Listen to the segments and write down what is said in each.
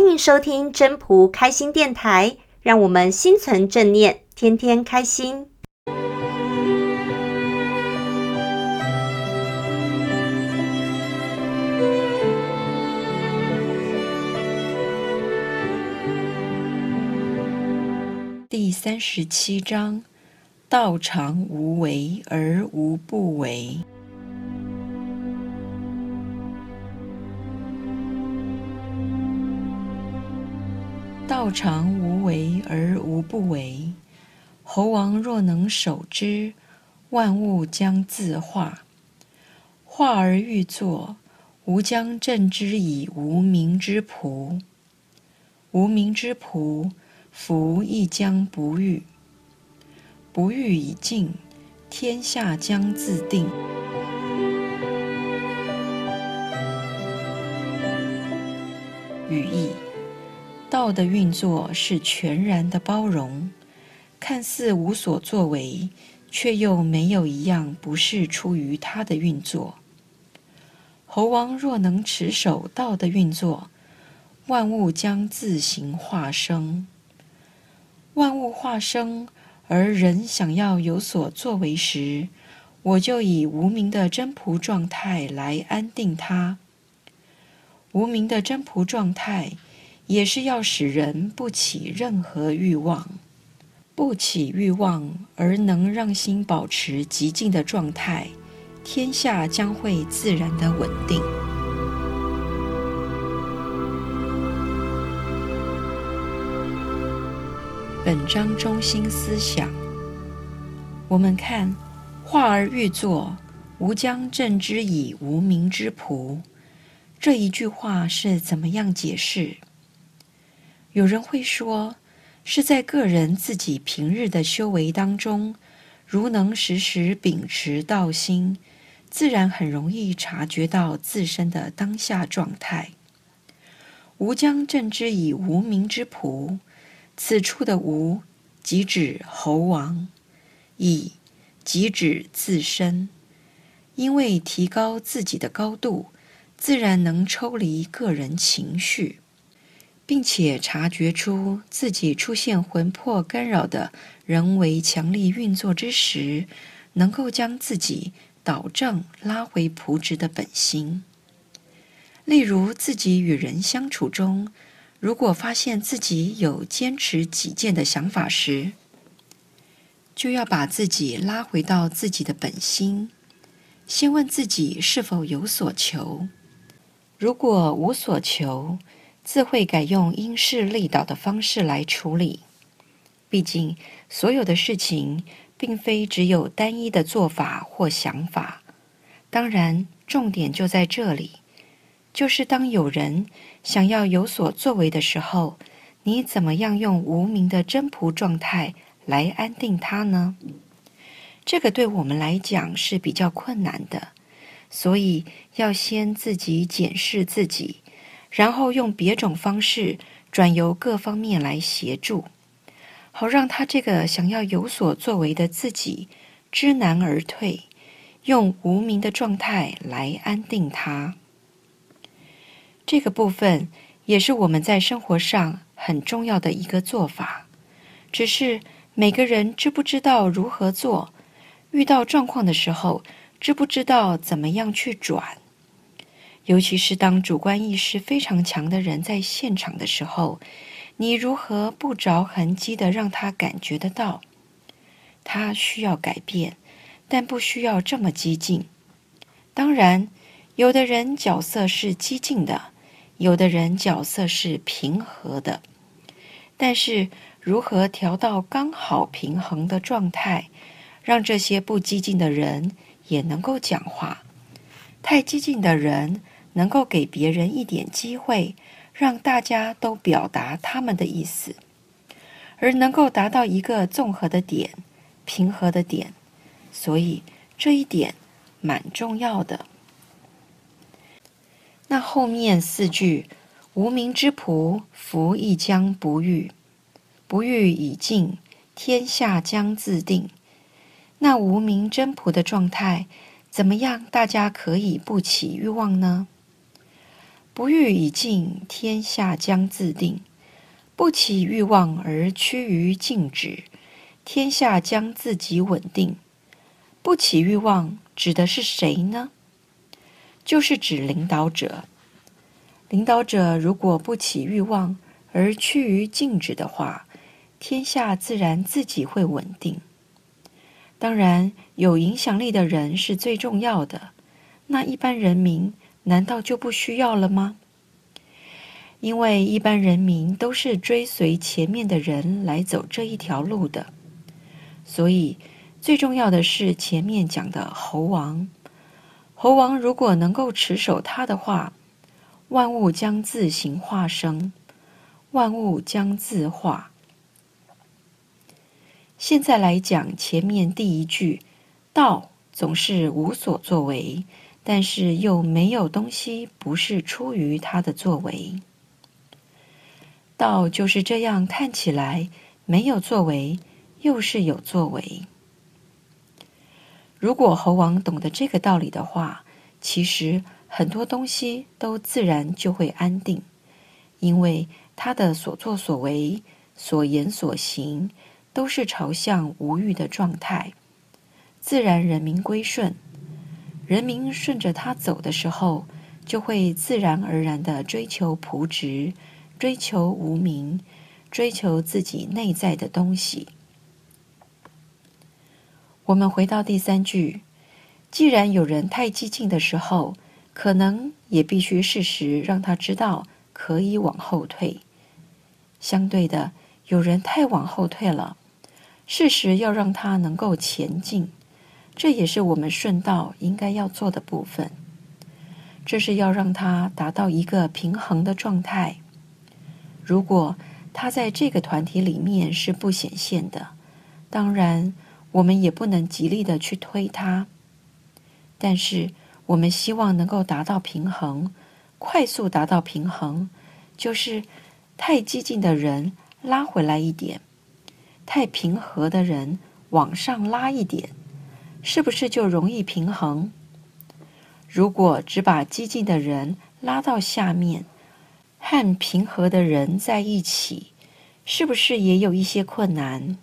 欢迎收听真仆开心电台，让我们心存正念，天天开心。第三十七章：道常无为而无不为。道常无为而无不为，侯王若能守之，万物将自化。化而欲作，吾将镇之以无名之仆。无名之仆，夫亦将不欲。不欲以静，天下将自定。语义。道的运作是全然的包容，看似无所作为，却又没有一样不是出于他的运作。猴王若能持守道的运作，万物将自行化生。万物化生，而人想要有所作为时，我就以无名的真仆状态来安定它。无名的真仆状态。也是要使人不起任何欲望，不起欲望而能让心保持极静的状态，天下将会自然的稳定。本章中心思想，我们看“化而欲作，吾将镇之以无名之仆”这一句话是怎么样解释？有人会说，是在个人自己平日的修为当中，如能时时秉持道心，自然很容易察觉到自身的当下状态。吾将镇之以无名之仆，此处的吾，即指猴王；以，即指自身。因为提高自己的高度，自然能抽离个人情绪。并且察觉出自己出现魂魄干扰的人为强力运作之时，能够将自己导正，拉回朴直的本心。例如，自己与人相处中，如果发现自己有坚持己见的想法时，就要把自己拉回到自己的本心，先问自己是否有所求。如果无所求，自会改用因势利导的方式来处理。毕竟，所有的事情并非只有单一的做法或想法。当然，重点就在这里，就是当有人想要有所作为的时候，你怎么样用无名的真仆状态来安定他呢？这个对我们来讲是比较困难的，所以要先自己检视自己。然后用别种方式转由各方面来协助，好让他这个想要有所作为的自己知难而退，用无名的状态来安定他。这个部分也是我们在生活上很重要的一个做法，只是每个人知不知道如何做，遇到状况的时候知不知道怎么样去转。尤其是当主观意识非常强的人在现场的时候，你如何不着痕迹的让他感觉得到，他需要改变，但不需要这么激进。当然，有的人角色是激进的，有的人角色是平和的，但是如何调到刚好平衡的状态，让这些不激进的人也能够讲话，太激进的人，能够给别人一点机会，让大家都表达他们的意思，而能够达到一个综合的点、平和的点，所以这一点蛮重要的。那后面四句“无名之仆，夫亦将不遇；不遇以静，天下将自定。”那无名真朴的状态怎么样？大家可以不起欲望呢？不欲以静，天下将自定；不起欲望而趋于静止，天下将自己稳定。不起欲望指的是谁呢？就是指领导者。领导者如果不起欲望而趋于静止的话，天下自然自己会稳定。当然，有影响力的人是最重要的。那一般人民难道就不需要了吗？因为一般人民都是追随前面的人来走这一条路的，所以最重要的是前面讲的猴王。猴王如果能够持守他的话，万物将自行化生，万物将自化。现在来讲前面第一句，道总是无所作为。但是又没有东西不是出于他的作为，道就是这样看起来没有作为，又是有作为。如果猴王懂得这个道理的话，其实很多东西都自然就会安定，因为他的所作所为、所言所行都是朝向无欲的状态，自然人民归顺。人民顺着他走的时候，就会自然而然的追求朴实，追求无名，追求自己内在的东西。我们回到第三句，既然有人太激进的时候，可能也必须适时让他知道可以往后退。相对的，有人太往后退了，适时要让他能够前进。这也是我们顺道应该要做的部分。这是要让他达到一个平衡的状态。如果他在这个团体里面是不显现的，当然我们也不能极力的去推他。但是我们希望能够达到平衡，快速达到平衡，就是太激进的人拉回来一点，太平和的人往上拉一点。是不是就容易平衡？如果只把激进的人拉到下面，和平和的人在一起，是不是也有一些困难？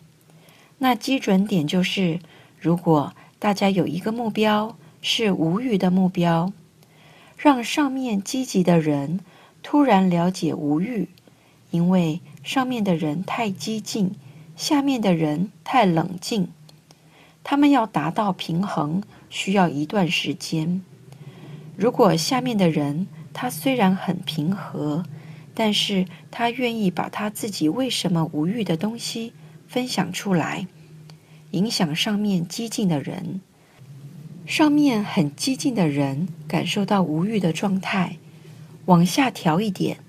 那基准点就是，如果大家有一个目标是无欲的目标，让上面积极的人突然了解无欲，因为上面的人太激进，下面的人太冷静。他们要达到平衡，需要一段时间。如果下面的人他虽然很平和，但是他愿意把他自己为什么无欲的东西分享出来，影响上面激进的人。上面很激进的人感受到无欲的状态，往下调一点，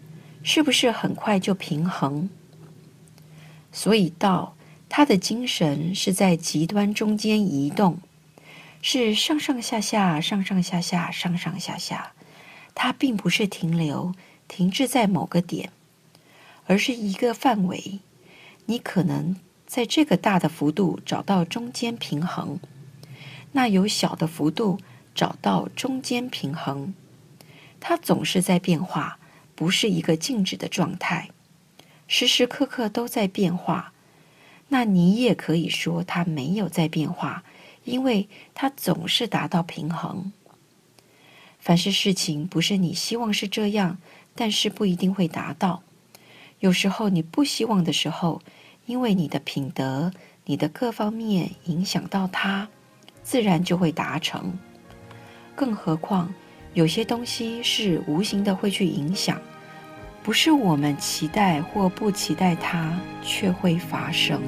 是不是很快就平衡？所以道。他的精神是在极端中间移动，是上上下下、上上下下、上上下下。它并不是停留、停滞在某个点，而是一个范围。你可能在这个大的幅度找到中间平衡，那有小的幅度找到中间平衡。它总是在变化，不是一个静止的状态，时时刻刻都在变化。那你也可以说它没有在变化，因为它总是达到平衡。凡是事情不是你希望是这样，但是不一定会达到。有时候你不希望的时候，因为你的品德、你的各方面影响到它，自然就会达成。更何况有些东西是无形的会去影响。不是我们期待或不期待它，却会发生。